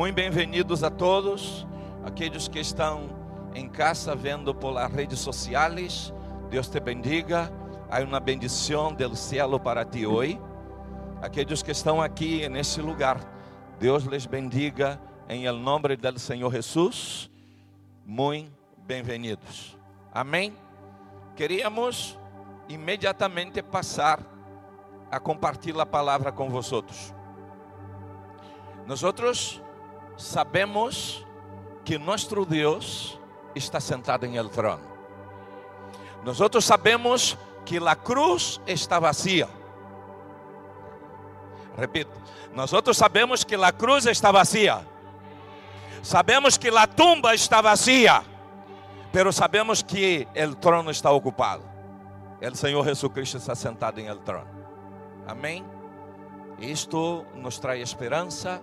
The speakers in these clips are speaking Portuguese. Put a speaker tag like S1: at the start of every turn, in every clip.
S1: Muito bem-vindos a todos, aqueles que estão em casa vendo pelas redes sociais. Deus te bendiga. Há uma bendição do céu para ti hoje. Aqueles que estão aqui nesse lugar, Deus les bendiga em nome do Senhor Jesus. Muito bem-vindos. Amém. Queríamos imediatamente passar a compartilhar a palavra com vosotros. Nosotros sabemos que nosso Deus está sentado em el trono. Nosotros sabemos que a cruz está vacía. Repito, nosotros sabemos que a cruz está vacía. Sabemos que a tumba está vacía. Pero sabemos que o trono está ocupado. O Senhor Jesucristo está sentado em el trono. Amém? Isto nos traz esperança,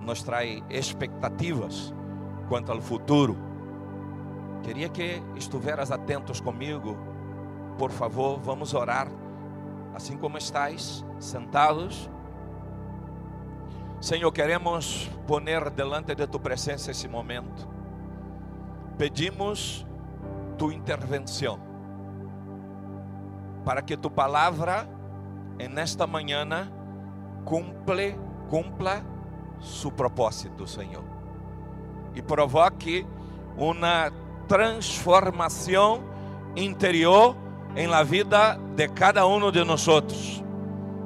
S1: nos traz expectativas quanto ao futuro. Queria que estiveras atentos comigo. Por favor, vamos orar. Assim como estáis, sentados. Senhor, queremos poner delante de tu presença esse momento. Pedimos tu intervenção para que tu palavra en esta manhã cumple, cumpla su propósito, Senhor, e provoque uma transformação interior em la vida de cada um de nós.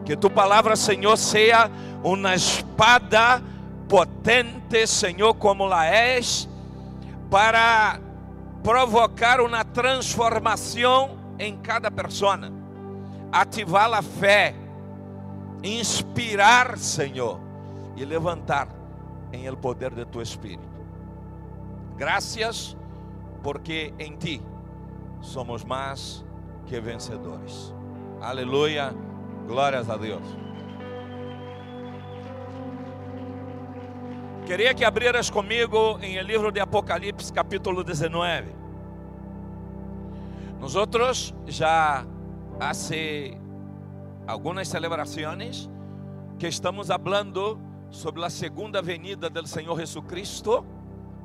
S1: Que tu palavra, Senhor, seja uma espada potente, Senhor, como la és, para provocar uma transformação em cada persona, ativar a fé, inspirar, Senhor, e levantar em el poder de tu Espírito. Graças, porque em ti somos mais que vencedores. Aleluia, glórias a Deus. Queria que abrieras comigo em el livro de Apocalipse, capítulo 19. Nosotros ya hace algunas celebraciones que estamos hablando sobre la segunda venida del Señor Jesucristo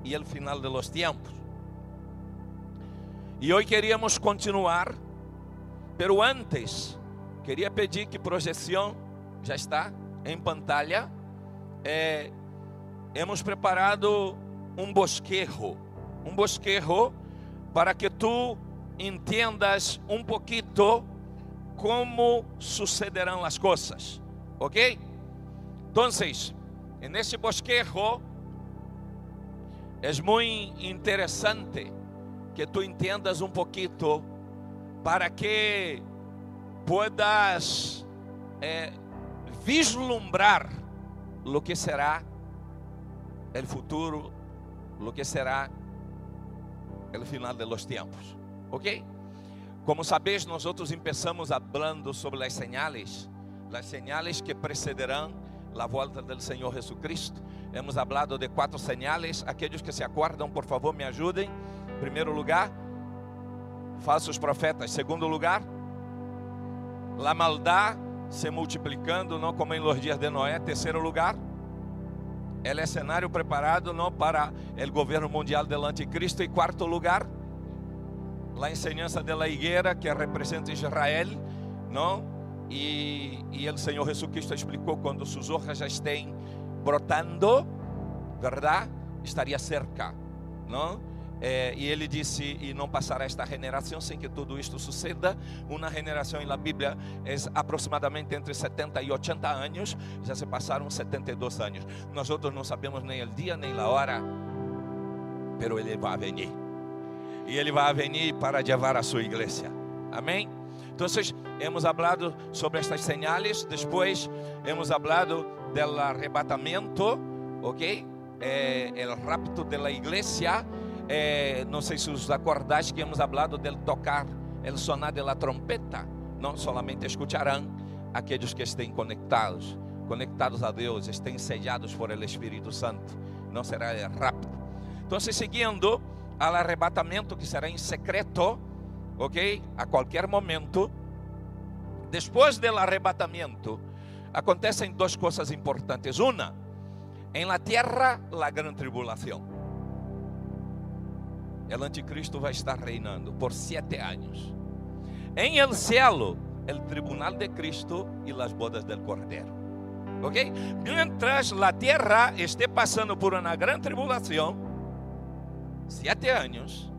S1: y el final de los tiempos. E hoje queríamos continuar, pero antes queria pedir que projeção já está em pantalla. É, hemos preparado um bosquejo, um bosquejo para que tu entendas um pouquito como sucederão as coisas, ¿ok? Então, en ese bosquejo é muito interessante que tu entendas um pouquito para que puedas eh, vislumbrar lo que será el futuro, lo que será el final de los tiempos. Ok? Como sabes, nós outros começamos falando sobre as señales, as señales que precederão a volta do Senhor Jesucristo. Hemos hablado de quatro señales. Aqueles que se acordam, por favor, me ajudem. Primeiro lugar, falsos profetas. Segundo lugar, a maldade se multiplicando, não como em los dias de Noé. Terceiro lugar, ela é cenário preparado não para o governo mundial do anticristo. E quarto lugar, la enseñanza de la higuera que representa Israel, não? E, o Senhor Jesucristo explicou quando suas hojas já estão brotando, verdade? Estaria cerca, não? É, e ele disse: E não passará esta geração sem que tudo isto suceda. Uma geração na Bíblia é aproximadamente entre 70 e 80 anos. Já se passaram 72 anos. Nós outros não sabemos nem o dia nem a hora, pero ele vai vir e Ele vai venir para levar a sua igreja. Amém? Então, hemos hablado sobre estas señales, depois hemos hablado del arrebatamento, ok? Eh, el rapto de la iglesia. Eh, não sei se os acordáis que hemos hablado del tocar, el sonar de la trompeta. Não solamente escutarão aqueles que estén conectados, conectados a Deus, estén sellados por el Espírito Santo. Não será rapto. Então, seguindo ao arrebatamento que será em secreto, ok? A qualquer momento. Depois do arrebatamento, acontecem duas coisas importantes. Uma En la tierra, la gran tribulação. O anticristo vai estar reinando por sete anos. Em el cielo, el tribunal de Cristo e las bodas del Cordeiro. Ok? Mientras la tierra esté passando por uma grande tribulação, sete anos,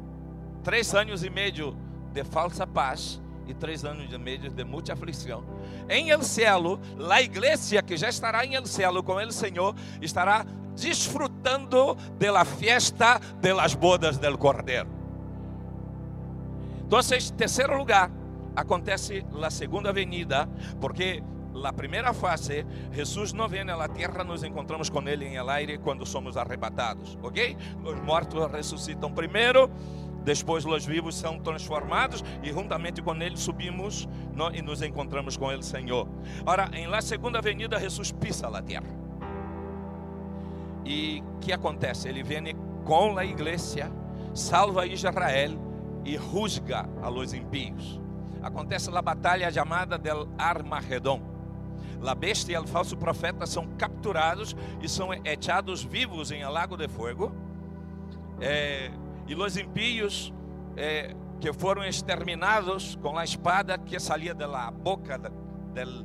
S1: três anos e meio de falsa paz e três anos e meio de muita aflição. Em el cielo, a igreja que já estará em el cielo com el Senhor estará disfrutando de la fiesta de las bodas del Cordeiro. Então, terceiro lugar, acontece a segunda venida, porque a primeira fase, Jesus não vem à terra, nos encontramos com Ele em el aire quando somos arrebatados, ok? Os mortos ressuscitam primeiro, depois os vivos são transformados e juntamente com Ele subimos no, e nos encontramos com Ele, Senhor. Ora, em la segunda venida, Jesus pisa a terra. E que acontece? Ele vem com a igreja, salva Israel e rusga a los impíos. Acontece a batalha chamada del Armagedon. A bestia e o falso profeta são capturados e são echados vivos em lago de fogo. É, e os impíos é, que foram exterminados com a espada que saía da boca del,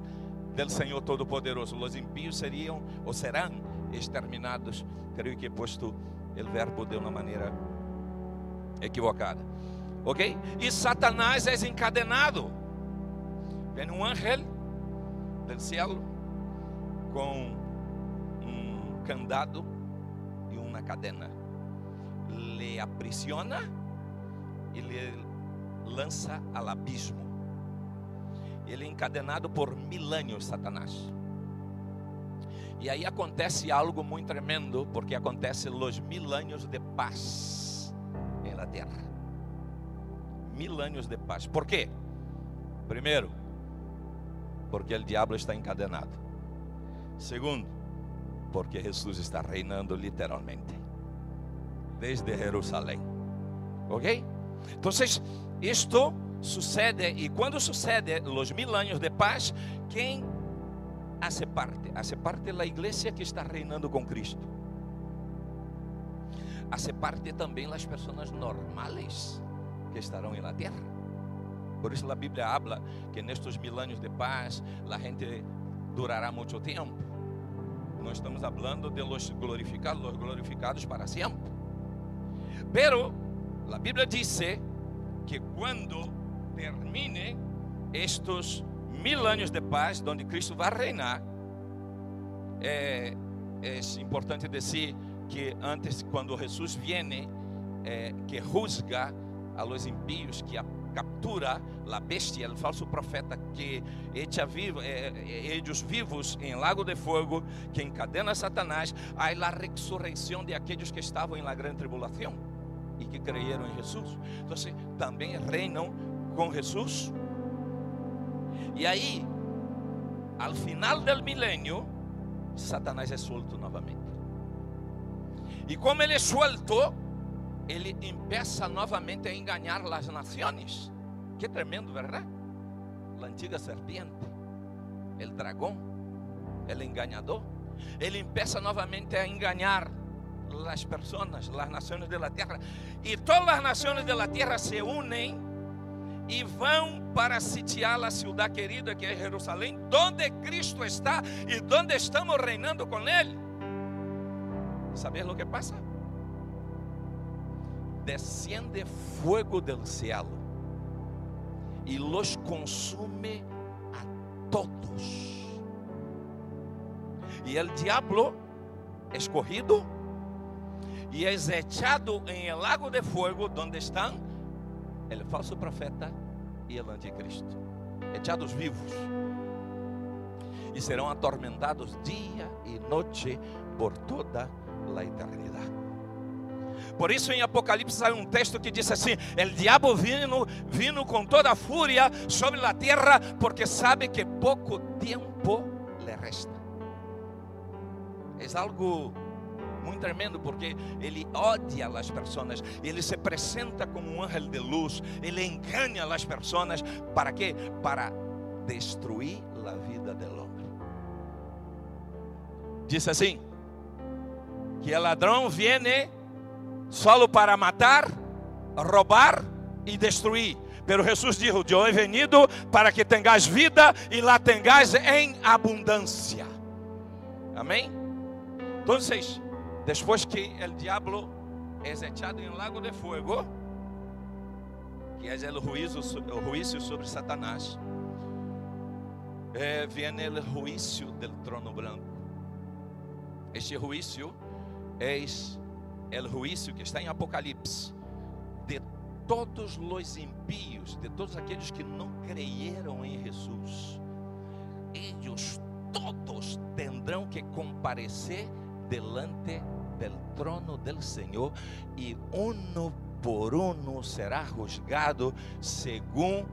S1: del Senhor Todo-Poderoso. Os impíos seriam ou serão exterminados. Creio que posto o verbo de uma maneira equivocada. Ok? E Satanás é encadenado. Vem um ángel do céu com um candado e uma cadena. Le aprisiona e le lança ao abismo. Ele é encadenado por mil anos, Satanás. E aí acontece algo muito tremendo, porque acontece os mil anos de paz na terra. Mil anos de paz. Por quê? Primeiro, porque o diabo está encadenado. Segundo, porque Jesus está reinando literalmente desde Jerusalém. Ok? Então, isto sucede, e quando sucede os mil anos de paz, quem hace parte, hace parte da igreja que está reinando com Cristo. Hace parte também as pessoas normais que estarão na terra. Por isso a Bíblia habla que nestes mil anos de paz a gente durará muito tempo. Nós estamos falando de los glorificados, los glorificados para sempre. Pero a Bíblia diz que quando termine estes mil anos de paz, onde Cristo vai reinar, é, importante dizer que antes, quando Jesus viene, é, que juzga a los impíos, que a, captura a bestia, o falso profeta, que echa vivo, é, é, eles vivos em lago de fogo, que encadena Satanás, há a ressurreição de aqueles que estavam em la grande tribulação e que creyeron em Jesus. Então, também reinam com Jesus e aí, ao final do milênio, Satanás é solto novamente. E como ele é solto, ele empieza novamente a enganar as nações. Que tremendo, verdade? A antiga serpiente, o dragão, o enganador. Ele empieza novamente a enganar as pessoas, as nações da terra. E todas as nações da terra se unem e vão para sitiar a cidade querida que é Jerusalém, onde Cristo está e onde estamos reinando com Ele. ¿Sabes o que passa? Desciende fuego del cielo e los consume a todos. E o diabo escorrido e é echado em el lago de fuego, onde estão o falso profeta e o anticristo, echados vivos, e serão atormentados dia e noite por toda a eternidade. Por isso em Apocalipse há um texto que diz assim: El diabo vino, vino com toda a fúria sobre a terra, porque sabe que pouco tempo le resta. É algo muito tremendo, porque ele odia as pessoas, ele se apresenta como um ángel de luz, ele engana as pessoas, para quê? Para destruir a vida do homem. Diz assim: que el ladrão viene solo para matar, roubar e destruir. Pero Jesus disse: Eu he venido para que tengas vida e la tengas em abundância. Amém? Então, depois que o diabo é echado em um lago de fogo, que é o juízo, sobre Satanás, eh, viene juízo do trono branco. Este juízo é o juízo que está em Apocalipse de todos os impíos, de todos aqueles que não creyeron em Jesus. Eles todos tendrão que comparecer delante del trono del Senhor e uno por uno será juzgado según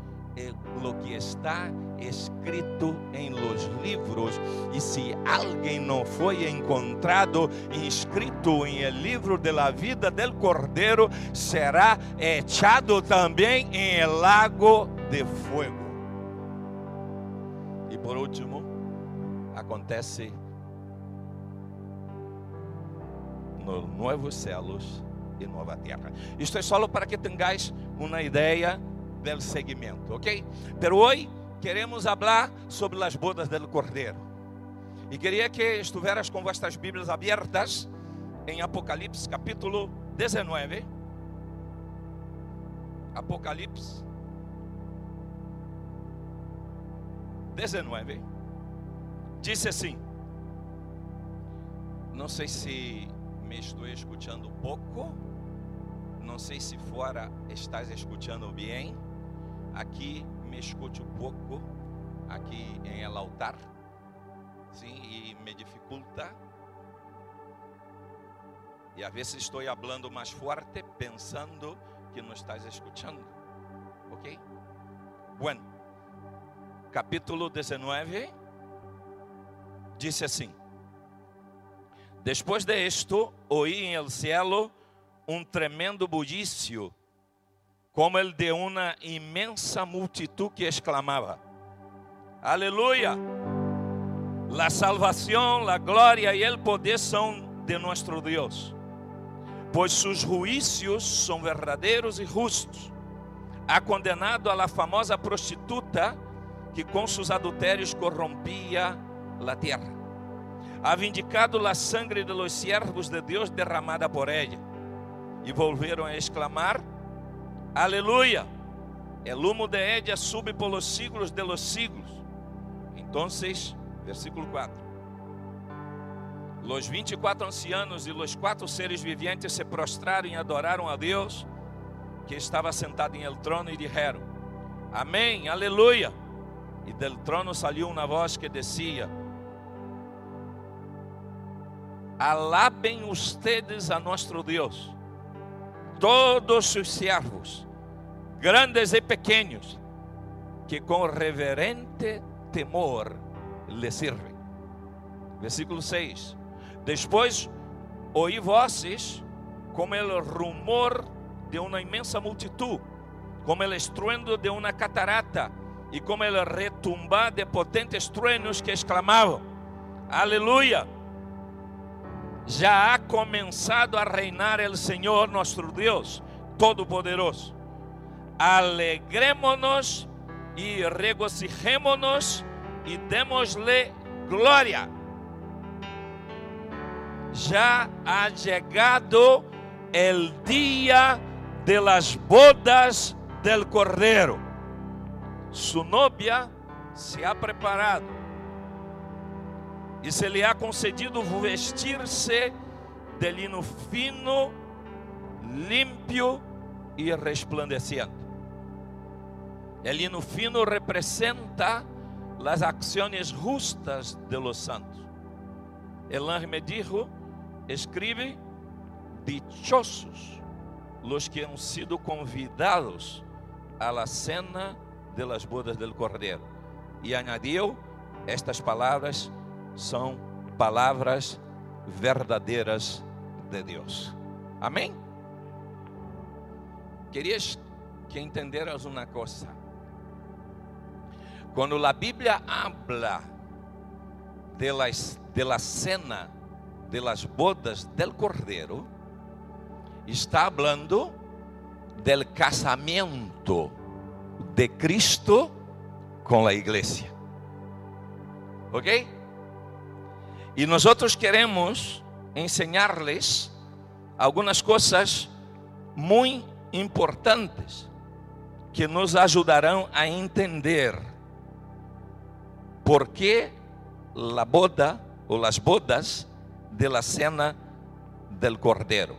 S1: lo que está escrito en los libros. Y si alguien no fue encontrado inscrito en el libro de la vida del Cordero, será echado también en el lago de fuego. E por último, acontece nos novos céus e nova terra. Isto é só para que tenhais uma ideia del segmento, ¿ok? Pero hoy queremos hablar sobre las bodas del Cordero. E queria que estiveras com vuestras Bíblias abertas em Apocalipse capítulo 19. Apocalipse 19. Disse assim: Não sei se me estou escutando pouco, não sei se fora estás escutando bem. Aqui me escute pouco, aqui em el altar, sim, e me dificulta. E às vezes estou falando mais forte, pensando que não estás escutando, ok? Bueno, capítulo 19 diz assim: Depois de esto, oí em el cielo um tremendo bullicio como el de una inmensa multitud que exclamaba, aleluya, la salvación, la gloria y el poder son de nuestro Dios, pues sus juicios son verdaderos y justos. Ha condenado a la famosa prostituta que com seus adultérios corrompia la tierra. Ha vindicado la sangre de los siervos de Deus derramada por ella. E volveram a exclamar: Aleluia. El humo de ella sube por los siglos de los siglos. Entonces, versículo 4. Los 24 ancianos e los quatro seres vivientes se prostraram e adoraram a Deus que estava sentado em el trono e disseram: Amém, aleluia. E del trono saiu uma voz que decía: Alabem ustedes a nosso Deus todos os servos, grandes e pequenos, que com reverente temor lhe servem. Versículo 6. Depois ouí vozes como o rumor de uma imensa multitud, como o estruendo de uma catarata e como o retumbar de potentes truenos que exclamavam: Aleluia! Já ha começado a reinar o Senhor nosso Deus Todo-Poderoso. Alegremos-nos e regocijémonos e demos-lhe glória. Já ha chegado o dia de las bodas del Cordeiro. Su novia se ha preparado e se lhe há concedido vestir-se de lino fino, limpio e resplandecente. El lino fino representa as ações justas de los santos. El me dijo, escribe, dichosos los que han sido convidados a la cena de las bodas del Cordeiro. E añadiu estas palavras são palavras verdadeiras de Deus. Amém? Querias que entenderas uma coisa. Quando a Bíblia habla de la, de la cena de las bodas del Cordero está hablando del casamento de Cristo com a igreja. ¿Ok? E nós queremos enseñarles algumas coisas muito importantes que nos ajudarão a entender por que a boda ou as bodas de la cena del Cordeiro.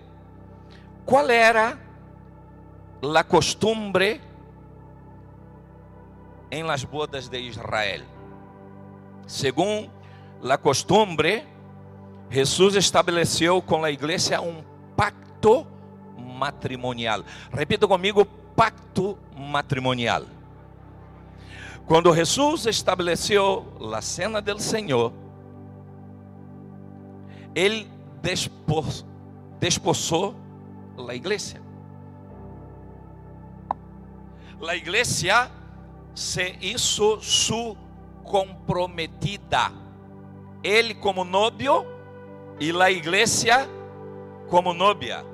S1: Qual era a costumbre em las bodas de Israel? Según la costumbre, Jesús estabeleceu com a igreja um pacto matrimonial. Repita comigo: pacto matrimonial. Quando Jesus estabeleceu a cena do Senhor, ele desposou a igreja. A igreja se hizo su comprometida. Ele como novio e a igreja como novia.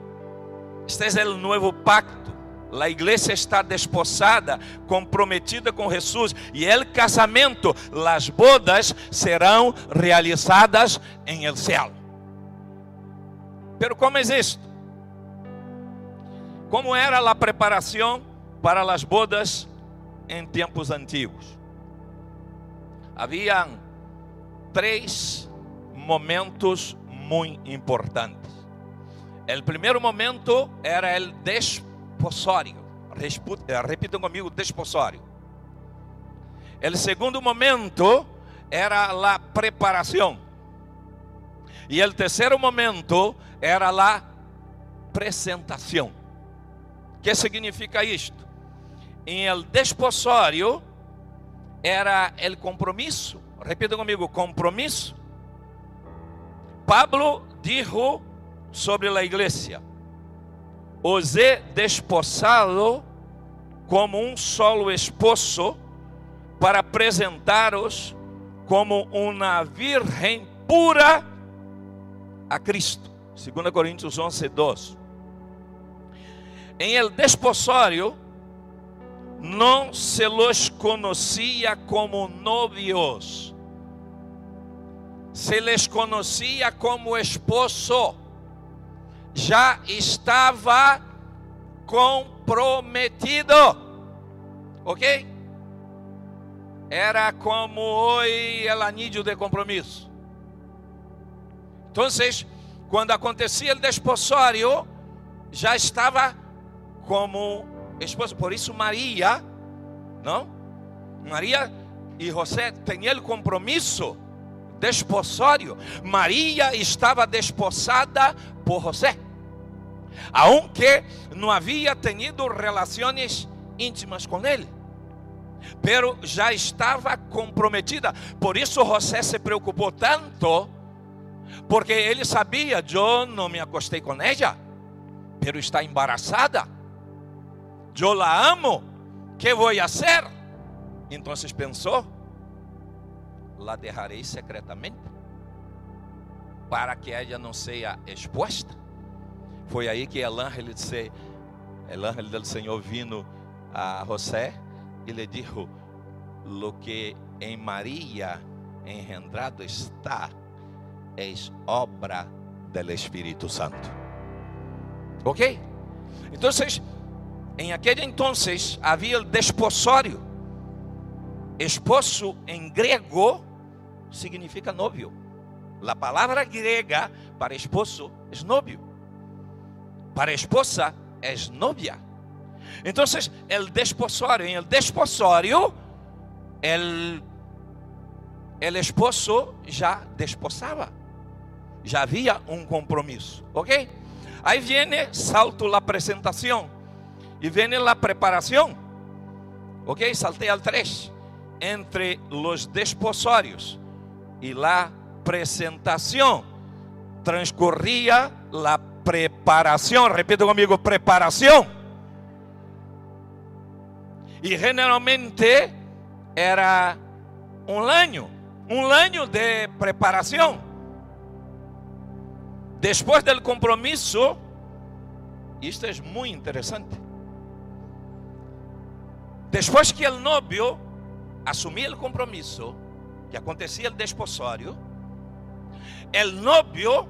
S1: Este é o novo pacto. A igreja está desposada, comprometida com Jesus, e el casamento, as bodas serão realizadas em el céu. Pero como é isto? Como era a preparação para as bodas em tempos antigos? Havia três momentos muito importantes. O primeiro momento era o desposório. Eh, repitam comigo, desposório. O segundo momento era a preparação. E o terceiro momento era a apresentação. O que significa isto? Em el desposório era o compromisso. Repita comigo, compromisso. Pablo dijo sobre a igreja: Os he desposado como um solo esposo para apresentaros como uma virgem pura a Cristo. 2 Coríntios 11, 2. Em el desposório, não se los conhecia como novios, se les conhecia como esposo, já estava comprometido, ok? Era como o anillo de compromisso. Então, quando acontecia o desposório, já estava como esposo. Por isso, Maria, não? Maria e José tinham o compromisso desposório. Maria estava desposada por José, aunque não havia tenido relações íntimas com ele. Pero já estava comprometida. Por isso José se preocupou tanto, porque ele sabia: eu não me acostei com ela, pero está embaraçada. Eu la amo, que vou fazer? Então pensou: la dejarei secretamente para que ela não seja exposta. Foi aí que el ángel, disse, el ángel del Senhor vino a José e lhe dijo: Lo que em Maria engendrado está, é obra del Espírito Santo. Ok? Então, em aquele entonces havia o desposório. Esposo em grego significa novio. A palavra grega para esposo é novio. Para esposa é novia. Então, o desposório, em el desposório, el, el esposo já desposava. Já havia um compromisso, ok? Aí vem salto a apresentação e vem a preparação, ok? Saltei al 3 entre os desposórios e la apresentação transcorria la preparação. Repita comigo, preparação. E generalmente era um ano, um ano de preparação. Después del compromiso, isto é muito interessante. Depois que o novio assumia o compromisso, que acontecia o desposório, o novio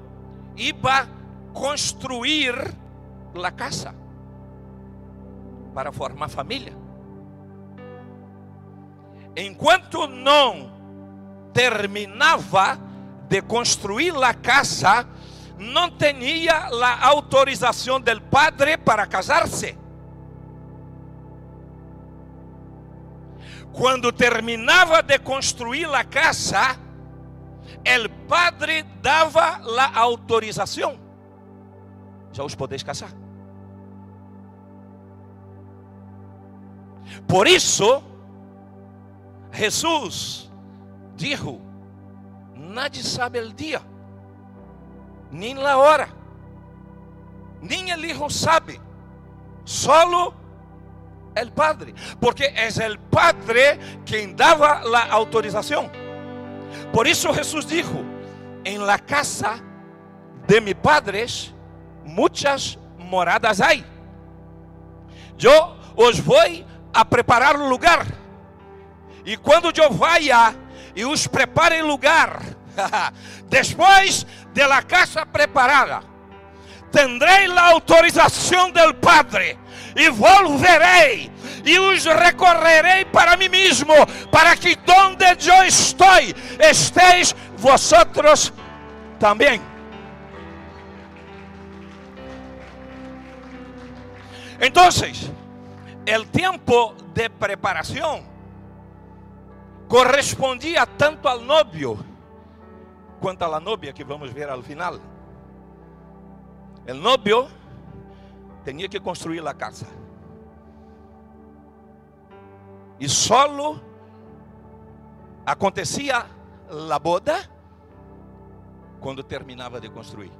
S1: iba construir a casa para formar família. Enquanto não terminava de construir a casa, não tinha a autorização do padre para casar-se. Quando terminava de construir a casa, o padre dava a autorização. Já os podeis casar. Por isso, Jesus disse: Nadie sabe o dia, nem a hora, nem o Hijo sabe, solo el Padre, porque es el Padre quien daba la autorización. Por eso Jesús dijo, en la casa de mis padres muchas moradas hay. Yo os voy a preparar um lugar. E quando eu vaya e os prepare lugar, depois de la casa preparada, tendrei a autorização del Padre e volverei e os recorrerei para mim mesmo, para que donde eu estou, esteis vosotros também. Então, o tempo de preparação correspondia tanto ao novio quanto à novia que vamos ver ao final. O novio tinha que construir a casa. E solo acontecia a boda quando terminava de construir.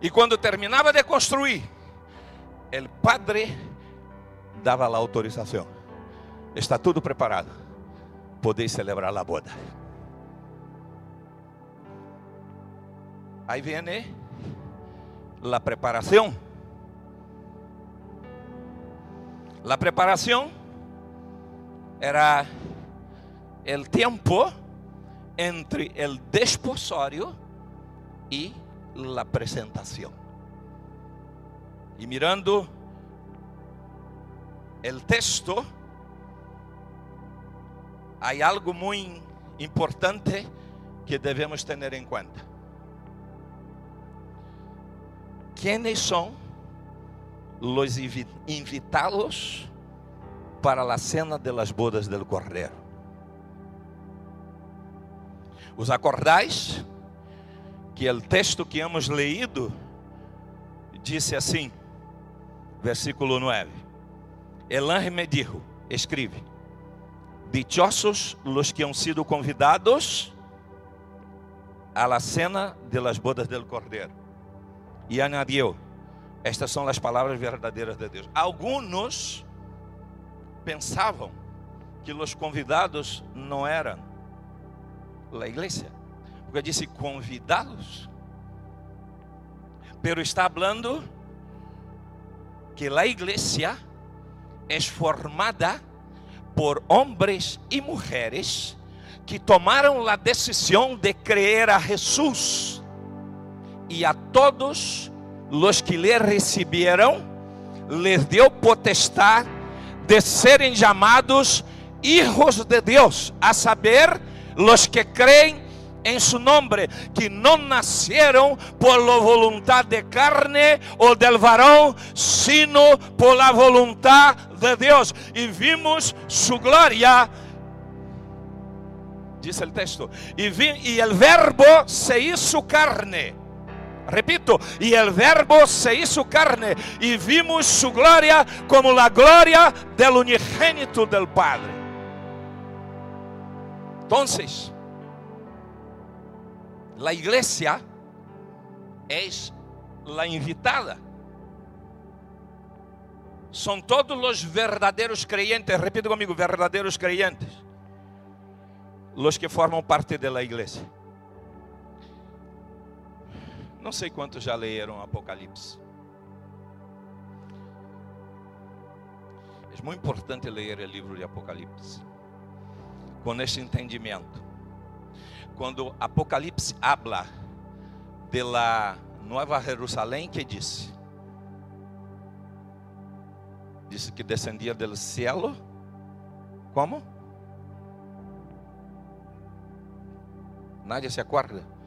S1: E quando terminava de construir, o padre dava a autorização. Está tudo preparado. Podeis celebrar a boda. Aí vem a preparação. A preparação era o tempo entre o desposório e a apresentação. E mirando o texto, há algo muito importante que devemos ter em conta. Quem são los invitados para a cena de las bodas del Cordeiro? Os acordais que o texto que hemos leído disse assim, versículo 9: El ángel me dijo, escribe, dichosos los que han sido convidados a la cena de las bodas del Cordeiro. E añadiu, estas são as palavras verdadeiras de Deus. Alguns pensavam que os convidados não eram a igreja, porque disse convidados, pero está hablando que a igreja é formada por homens e mulheres que tomaram a decisão de creer a Jesus e a todos los que lhe receberam, les deu potestade de serem chamados hijos de Deus, a saber, los que creem em su nombre, que não nasceram por la voluntad de carne ou del varão, sino por la voluntad de Deus. E vimos su glória. Diz o texto, e, vi, e el verbo se hizo carne Repito, y el verbo se hizo carne y vimos su gloria como la gloria del unigénito del Padre. Entonces, la iglesia es la invitada. Son todos los verdaderos creyentes, repito conmigo, verdaderos creyentes, los que forman parte de la iglesia. Não sei quantos já leram Apocalipse. É muito importante ler o livro de Apocalipse com esse entendimento. Quando Apocalipse habla de la Nova Jerusalém, que disse? Disse que descendia do cielo. Como? Nádia se acorda?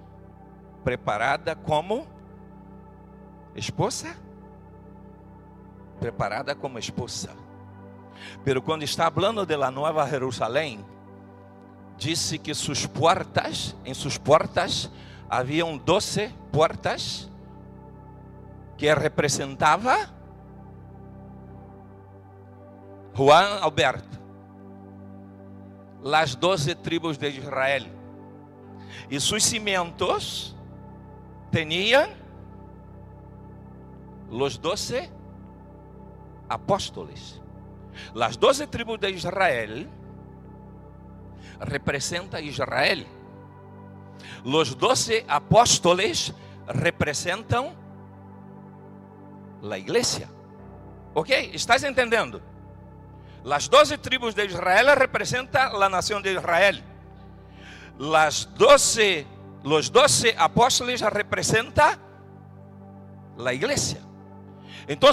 S1: Preparada como esposa? Preparada como esposa. Pero quando está falando de la Nova Jerusalém, disse que suas portas, em suas portas, haviam doze portas que representava Juan Alberto, las doze tribos de Israel. E seus cimientos tinham os doze apóstolos. Las doze tribos de Israel representa Israel. Los doce apóstoles representam a igreja. Ok? Estás entendendo? Las doze tribos de Israel representam a nação de Israel. Las doce, los doce apóstoles representam a igreja. Então,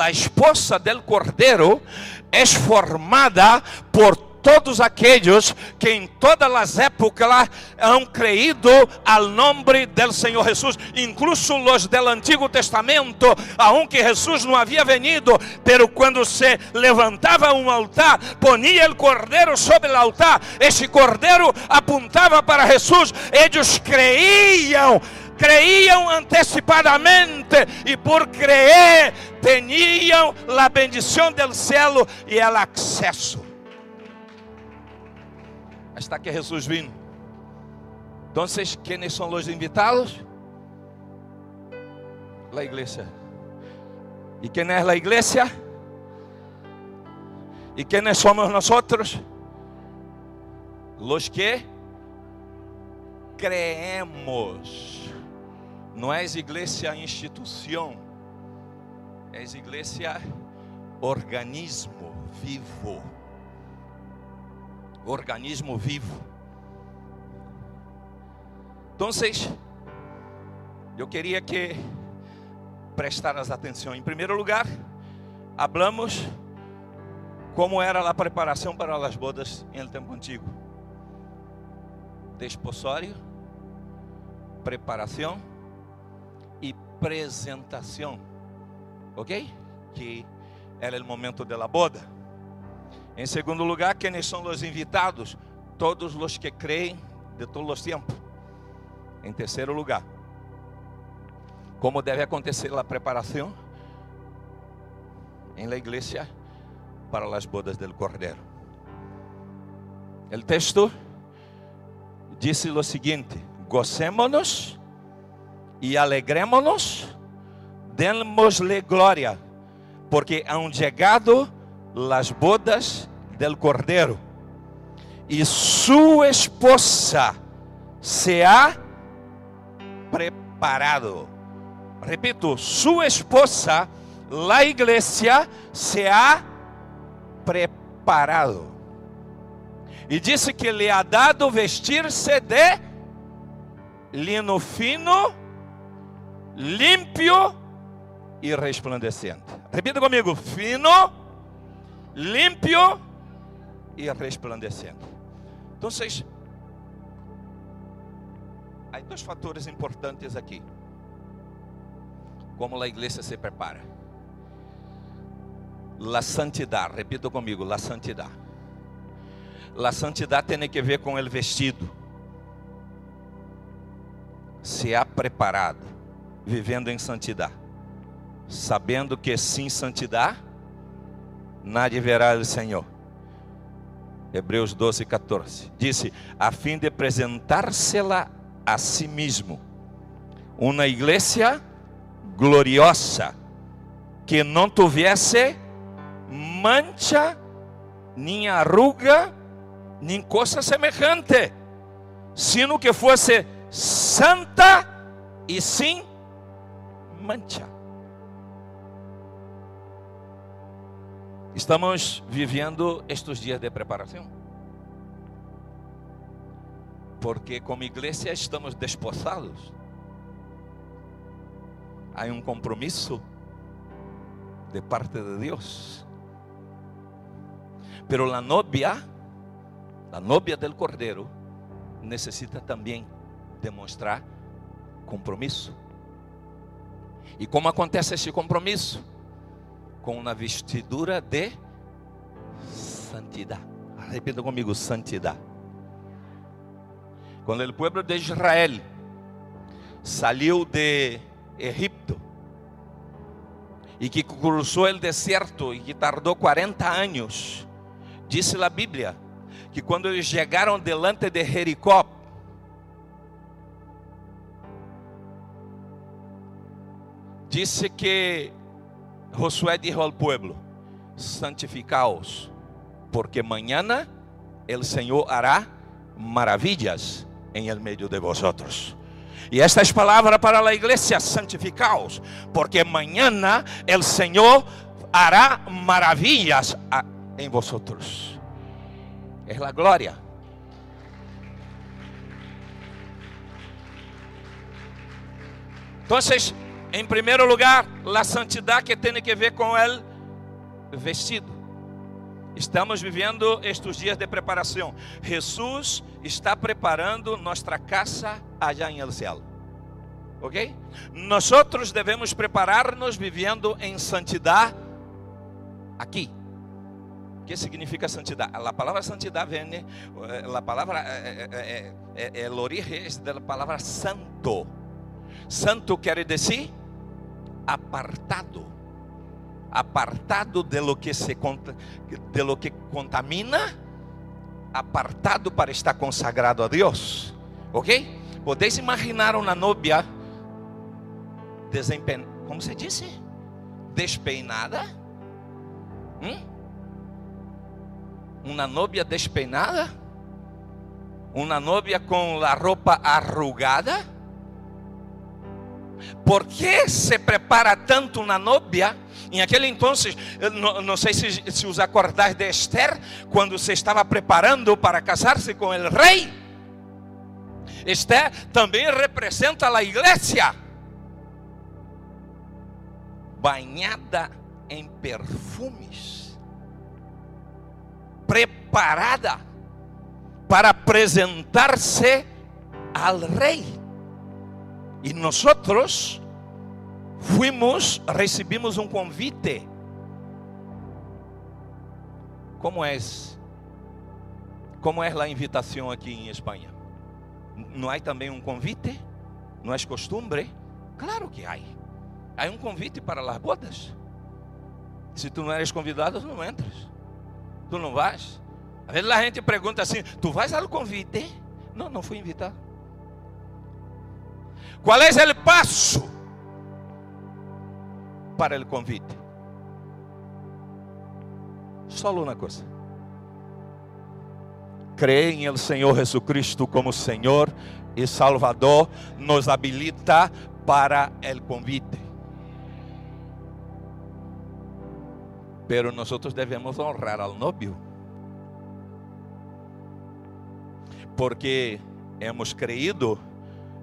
S1: a esposa del Cordeiro é formada por todos aqueles que em todas as épocas han creído al nombre del Senhor Jesus, incluso os del Antigo Testamento, aunque Jesus não havia venido, pero quando se levantava um altar, ponia o cordeiro sobre o altar, esse cordeiro apontava para Jesus, eles creiam creiam antecipadamente e por crer tinham a bendição do céu e o acesso está que Jesus vindo. Então, quem são os invitados? A igreja. E quem é a igreja? E quem somos nós? Los que creemos. Não é igreja instituição, é igreja organismo vivo organismo vivo. Então, eu queria que prestaras atenção. Em primeiro lugar, hablamos como era a preparação para as bodas em tempo antigo. Desposório, preparação e apresentação. Ok? Que era o momento da boda. Em segundo lugar, quem são os invitados? Todos os que creem de todos os tempos. Em terceiro lugar, como deve acontecer a preparação em la igreja para as bodas del Cordeiro. O texto disse o seguinte: gocémonos e alegremos, demos-lhe glória, porque han chegado las bodas del Cordero y su esposa se ha preparado. Repito, su esposa, la iglesia, se ha preparado. E disse que lhe ha dado vestir-se de lino fino, limpio e resplandecente. Repita comigo: fino, limpio e resplandecendo. Então, há dois fatores importantes aqui. Como a igreja se prepara. La santidade, repita comigo, la santidade. La santidade tem que ver com o vestido. Se há preparado, vivendo em santidade, sabendo que sim santidade nadie verá o Senhor. Hebreus 12, 14. Disse: a fim de apresentar-se-la a si mesmo, uma igreja gloriosa, que não tivesse mancha, nem arruga, nem coisa semelhante, sino que fosse santa e sem mancha. Estamos vivendo estes dias de preparação. Porque como igreja estamos desposados. Há um compromisso de parte de Deus. Pero la novia, la novia del Cordero, necesita também demonstrar compromisso. E como acontece esse compromisso? Com uma vestidura de santidade. Repita comigo: santidade. Quando o povo de Israel saiu de Egipto e que cruzou o deserto e que tardou 40 anos, disse a Bíblia que quando eles chegaram delante de Jericó, disse que Josué dijo ao povo: santificaos, porque mañana el Senhor hará maravillas en el medio de vosotros. E esta é palavra para a igreja: santificaos, porque mañana el Senhor hará maravillas em vosotros. É a glória. Então, em primeiro lugar, a santidade que tem que ver com o vestido. Estamos vivendo estes dias de preparação. Jesus está preparando nossa casa allá em el céu. Ok? Nós devemos preparar-nos vivendo em santidade aqui. O que significa santidade? A palavra santidade vem, eh, a palavra, é, é, é, é, o origen da palavra santo. Santo quer dizer apartado, apartado de lo que se de lo que contamina, apartado para estar consagrado a Deus, ok? Podeis imaginar uma novia desempen... como se disse? Despeinada? Hum? Uma novia despeinada? Uma novia com a roupa arrugada? ¿Por que se prepara tanto na novia? Em aquele entonces, não, não sei se, se os acordais de Esther, quando se estava preparando para casar-se com o rei. Esther também representa a igreja, banhada em perfumes, preparada para apresentar-se ao rei. E nós fuimos, recebimos um convite. Como é? Como é a invitação aqui em Espanha? Não há também um convite? Não é costume? Claro que há. Há um convite para as bodas. Se tu não eres convidado, não entras. Tu não vais. Às vezes a gente pergunta assim: Tu vais ao convite? Não, não fui invitado. ¿Cuál es el paso para el convite? Solo una cosa. Creer en el Señor Jesucristo como Señor y Salvador nos habilita para el convite. Pero nosotros debemos honrar al novio. Porque hemos creído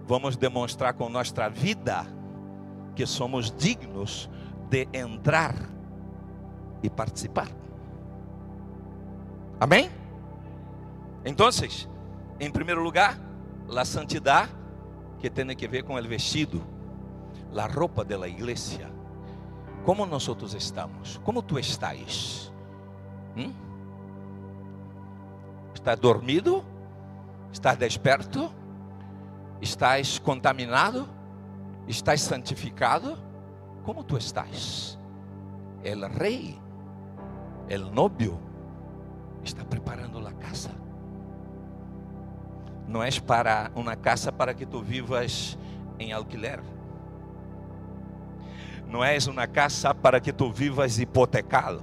S1: vamos demonstrar com nossa vida que somos dignos de entrar e participar. Amém? Então, em primeiro lugar, a santidade que tem que ver com o vestido, a roupa da igreja. Como nós estamos? Como tu estás? Hum? Estás dormido? Estás desperto? Estás contaminado? Estás santificado? Como tu estás? El rei, el novio, está preparando a casa. Não é para uma casa para que tu vivas em alquiler. Não é uma casa para que tu vivas hipotecado.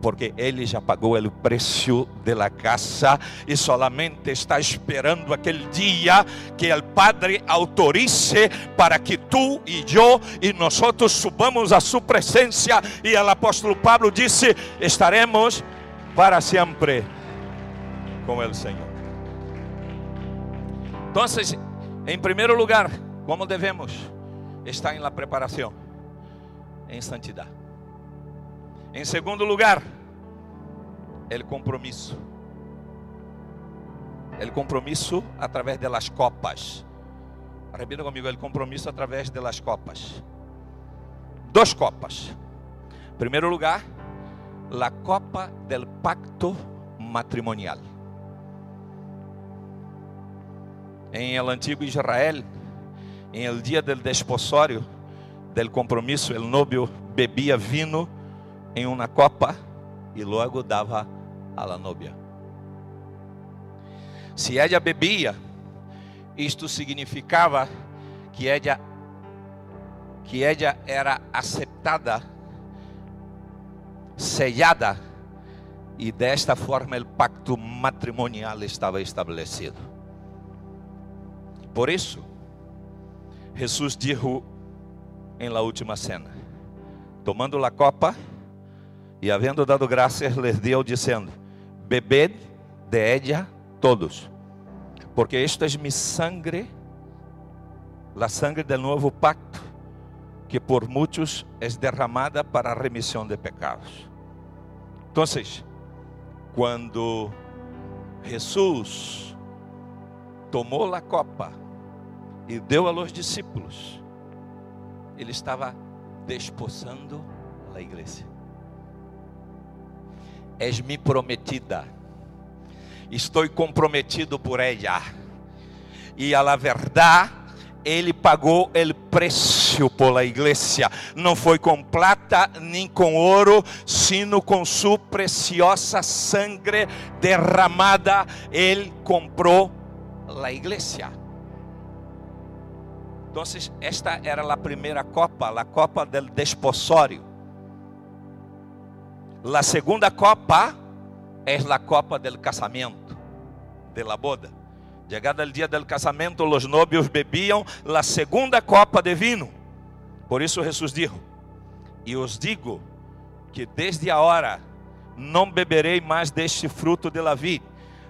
S1: Porque Ele já pagou o preço da casa e solamente está esperando aquele dia que o Padre autorize para que tu e eu e nós subamos a sua presença. E o apóstolo Pablo disse: estaremos para sempre com o Senhor. Então, em primeiro lugar, como devemos estar em la preparação? Em santidade. Em segundo lugar, el compromisso. El compromisso através das copas. Repita comigo, el compromisso através das copas. Dos copas. Em primeiro lugar, la copa del pacto matrimonial. Em el antigo Israel, em el dia del desposório, del compromisso, el novio bebia vino em uma copa e logo dava a la novia. Se ela bebia, isto significava que ela que ela era aceitada, sellada e desta forma o pacto matrimonial estava estabelecido. Por isso, Jesus disse em la última cena, tomando a copa, e havendo dado graças, lhes deu, dizendo: Bebed de ella todos, porque esta é mi sangre, la sangre del novo pacto, que por muitos é derramada para a remissão de pecados. Então, quando Jesus tomou a copa e deu a los discípulos, ele estava desposando a igreja és mi prometida. Estou comprometido por ela. E a la verdade, ele pagou o preço por la igreja. Não foi com plata nem com ouro, sino com sua preciosa sangre derramada. Ele comprou a igreja. Então, esta era a primeira copa, a copa del desposório. La segunda copa es la copa del casamiento, de la boda. Llegado el día del casamiento, los novios bebían la segunda copa de vino. Por isso Jesus dijo: E os digo que desde agora não beberei mais deste fruto de la vid,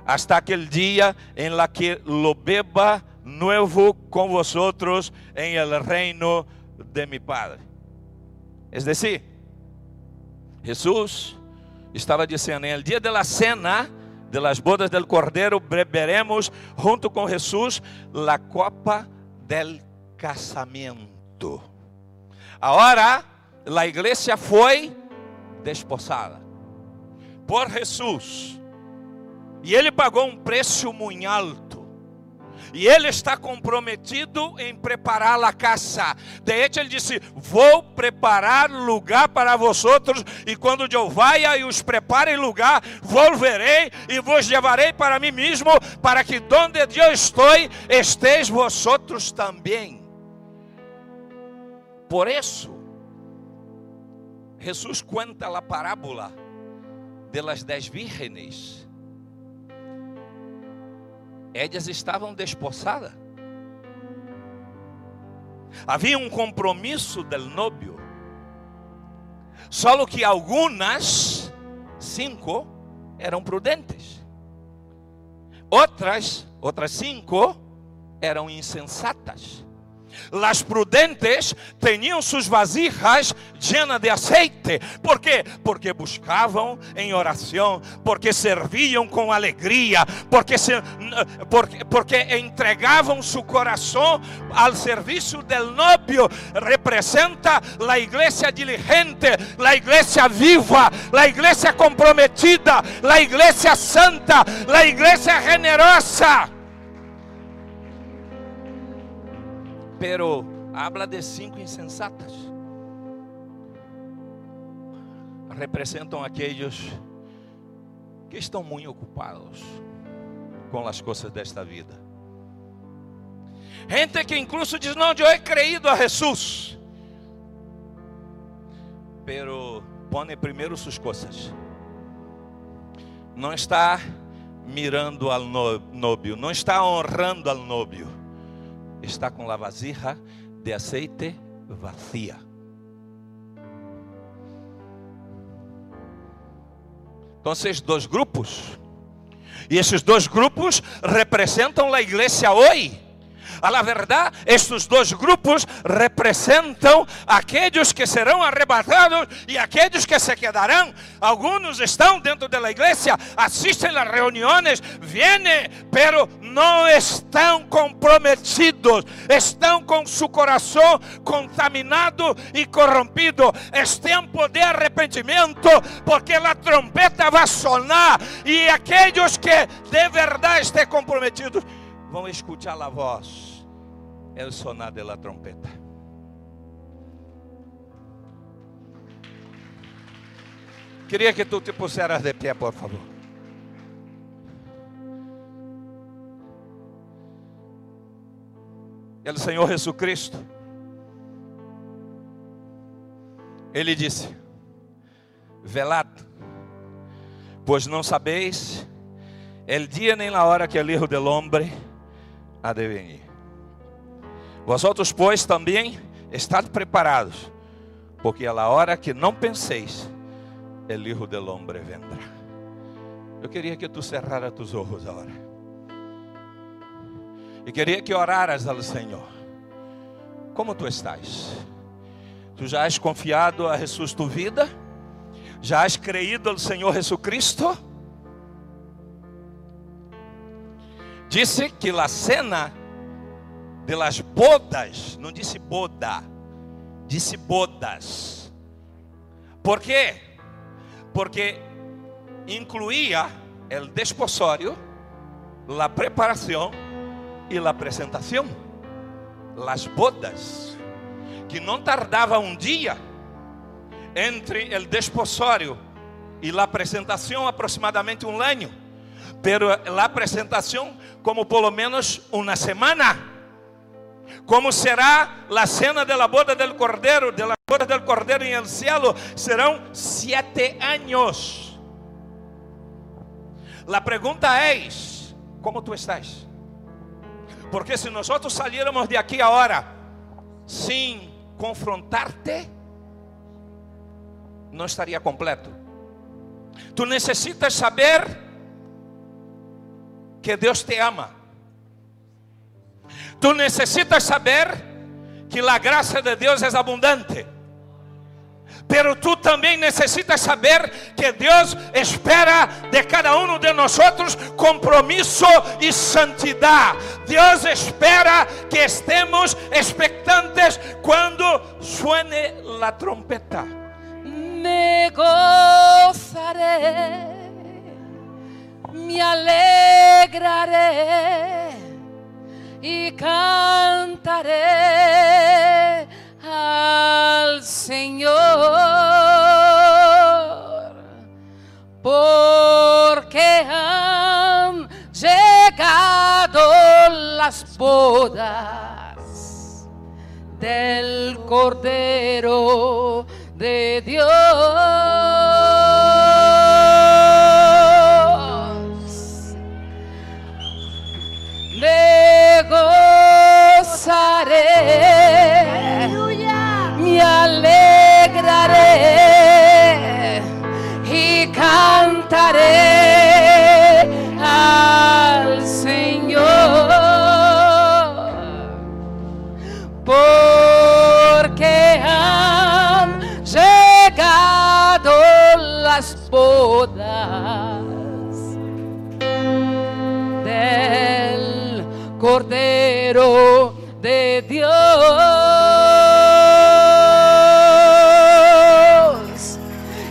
S1: hasta aquele dia em la que lo beba nuevo com vosotros en el reino de mi Padre. Es decir, Jesus estava dizendo: "Em el dia de la cena de las bodas del Cordeiro beberemos junto com Jesus la copa del casamento." Agora, a igreja foi desposada por Jesus. E ele pagou um preço muito alto. E ele está comprometido em preparar a casa. De hecho, ele disse: Vou preparar lugar para vosotros, e quando eu vaya e os prepare lugar, volverei e vos levarei para mim mesmo, para que donde eu estou, estéis vosotros também. Por isso, Jesus conta a parábola de las dez vírgenes elas estavam desposadas. Havia um compromisso del novio. Só que algumas, cinco, eram prudentes. Outras, outras cinco, eram insensatas. Las prudentes tinham suas vasijas llenas de aceite. ¿Por quê? Porque buscavam em oração, porque serviam com alegria, porque, se, porque, porque entregavam seu coração ao serviço del novio. Representa a igreja diligente, a igreja viva, a igreja comprometida, a igreja santa, a igreja generosa. Pero habla de cinco insensatas. Representam aqueles que estão muito ocupados com as coisas desta vida. Gente que incluso diz: Não, eu he creído a Jesus, pero pone primeiro suas coisas não está mirando al novio, não está honrando al novio, está com a vasija de aceite vacía. Então, dois grupos. E esses dois grupos representam a igreja hoje. A la verdade, estes dois grupos representam aqueles que serão arrebatados e aqueles que se quedarão. Alguns estão dentro da igreja, assistem às reuniões, vêm, pero não estão comprometidos, estão com seu coração contaminado e corrompido. É tempo de arrependimento, porque a trompeta vai sonar e aqueles que de verdade estão comprometidos vão escutar a voz el sonar de la trompeta. Queria que tu te pusieras de pé, por favor. O Senhor Jesucristo, Ele disse: Velad, pois não sabeis el dia nem a hora que o Hijo del Hombre ha de venir. Vosotros, pois, também estáis preparados, porque a hora que não penseis, o Hijo del Hombre vendrá. Eu queria que tu cerraras tus olhos agora. E queria que oraras ao Senhor. Como tu estás? Tu já has confiado a Jesus tu vida? Já has creído no Senhor Jesus Cristo? Disse que a cena de las bodas, não disse boda, disse bodas. Por quê? Porque incluía el desposório, la preparação e la apresentação. Las bodas, que não tardava um dia entre el desposório e la apresentação, aproximadamente um ano, pero la apresentação como pelo menos uma semana como será a cena da boda del Cordeiro, de la boda del Cordeiro em el cielo, serão sete anos. A pergunta é: como tu estás? Porque se nós saíssemos de aqui agora sem confrontar-te, não estaria completo. Tu necessitas saber que Deus te ama. Tu necessitas saber que a graça de Deus é abundante. Pero tu também necessitas saber que Deus espera de cada um de nós compromisso e santidade. Deus espera que estemos expectantes quando suene a trompeta.
S2: Me gozaré, me alegraré y cantaré al Señor, porque han llegado las bodas del Cordero de Dios. Me alegraré y cantaré al Señor, porque han llegado las bodas del Cordero de Dios.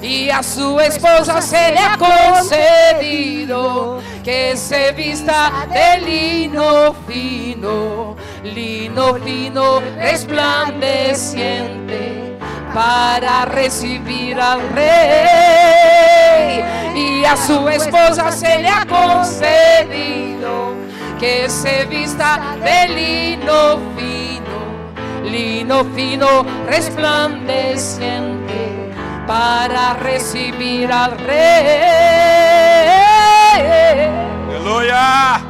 S2: Y a su esposa se le ha concedido que se vista de lino fino, lino fino resplandeciente para recibir al rey. Y a su esposa se le ha concedido que se vista de lino fino, lino fino resplandeciente para recibir al rey.
S1: Aleluia!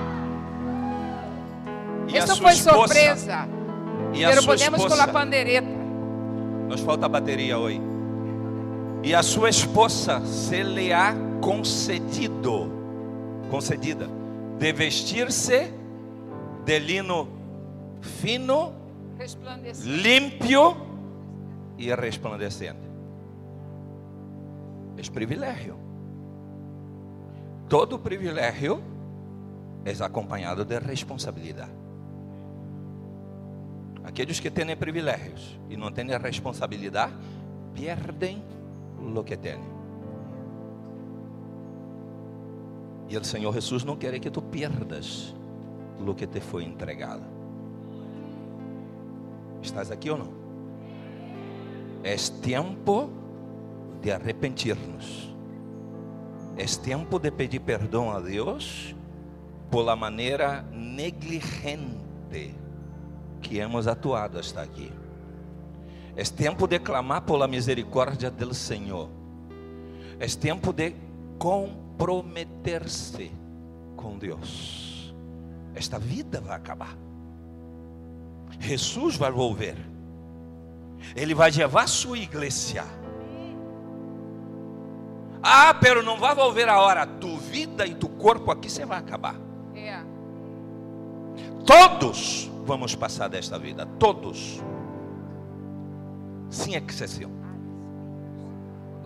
S1: E a
S2: Isso foi
S1: esposa?
S2: sorpresa.
S1: E a
S2: Pero
S1: sua
S2: podemos
S1: esposa?
S2: a pandereta.
S1: Nos falta bateria hoje. E a sua esposa se lhe ha concedido, concedida, de vestir-se de lino fino, limpio e resplandecente. É privilégio. Todo privilégio é acompanhado de responsabilidade. Aqueles que têm privilégios e não têm responsabilidade, perdem o que têm. E o Senhor Jesus não quer que tu perdas o que te foi entregado. ¿Estás aqui ou não? É tempo de arrepentir-nos. É tempo de pedir perdão a Deus por la maneira negligente que hemos atuado hasta aqui. É tempo de clamar por la misericórdia do Senhor. É tempo de comprometer-se com Deus. Esta vida vai acabar. Jesus vai volver. Ele vai levar sua igreja. Ah, pero não vai volver a hora. Tu vida e tu corpo aqui você vai acabar.
S2: É.
S1: Todos vamos passar desta vida. Todos. Sem exceção.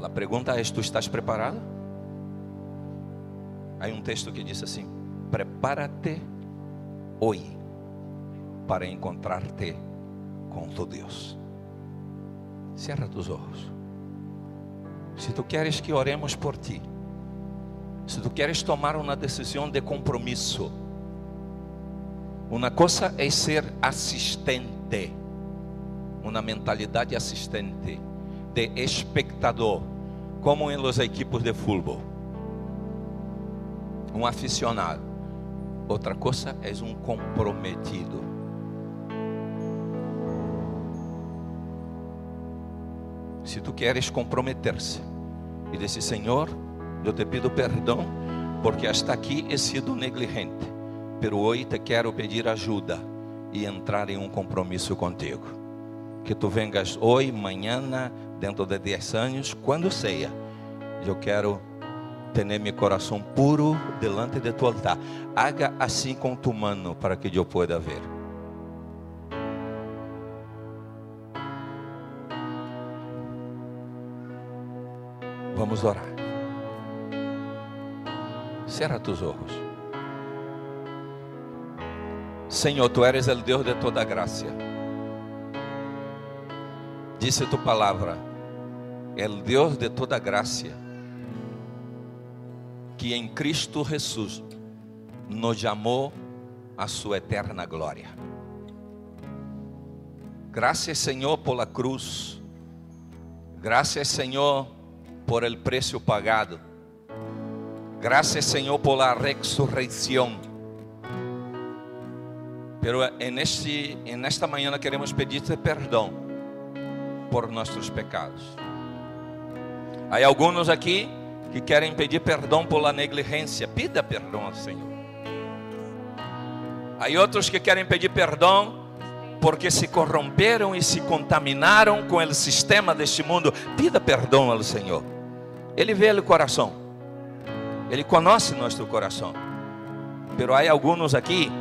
S1: A pergunta é: tu estás preparado? Há um texto que diz assim: Prepara-te hoje para encontrar-te com tu Deus. Cierra tus olhos. Se tu queres que oremos por ti, se tu queres tomar uma decisão de compromisso, uma coisa é ser assistente, uma mentalidade assistente, de espectador, como em los equipos de futebol. Um aficionado. Outra coisa é um comprometido. Se tu queres comprometer-se e dizer, Senhor, eu te pido perdão porque hasta aqui he sido negligente, pero hoje te quero pedir ajuda e entrar em um compromisso contigo. Que tu vengas hoje, amanhã, dentro de 10 anos, quando seja, eu quero ter meu coração puro delante de tu altar. Haga assim com tu mano para que eu pueda ver. Vamos orar. Cierra tus ojos. Senhor, tu eres el Deus de toda graça. Disse tu palavra, el Deus de toda graça, que em Cristo Jesus nos chamou a sua eterna glória. Graças, Senhor, por la cruz. Graças, Senhor, por el precio pagado. Gracias, Señor, por la resurrección. Pero en, este, en esta mañana queremos pedirte perdão por nossos pecados. Há alguns aqui que querem pedir perdão por la negligência. Pida perdão ao Senhor. Há outros que querem pedir perdão porque se corromperam e se contaminaram com o sistema deste mundo. Pida perdão ao Senhor. Ele vê o coração. Ele conhece nosso coração. Pero há alguns aqui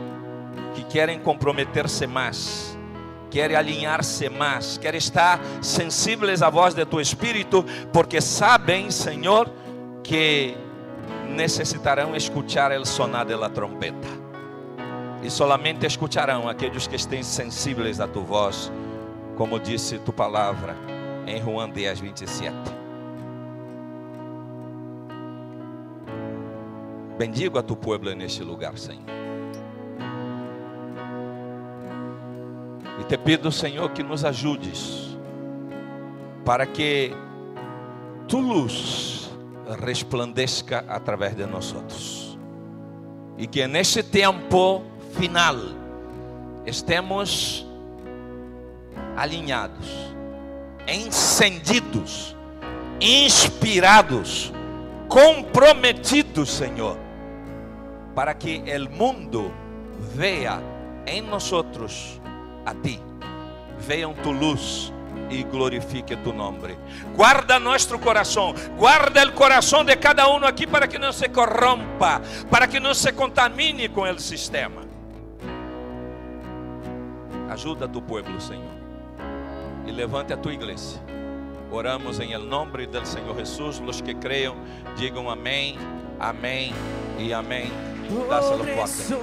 S1: que querem comprometer-se mais, querem alinhar-se mais, querem estar sensíveis à voz de tu espírito, porque sabem, Senhor, que necessitarão escuchar o sonar da trompeta. E solamente escucharão aqueles que estén sensíveis a tu voz, como disse tu palavra em Juan 10, 27. Bendigo a tu pueblo neste lugar, Senhor. E te pido, Senhor, que nos ajudes para que tu luz resplandeça através de nós outros. E que neste tempo final estemos alinhados, encendidos, inspirados, comprometidos, Senhor, para que el mundo vea em nosotros a ti, vean tu luz e glorifique tu nome. Guarda nosso coração, guarda o coração de cada um aqui para que não se corrompa, para que não se contamine com o sistema. Ajuda tu povo, Senhor, e levante a tua igreja. Oramos em el nome do Senhor Jesus. Los que crean, digan amén, Amém. y amén. Dáselo fuerte.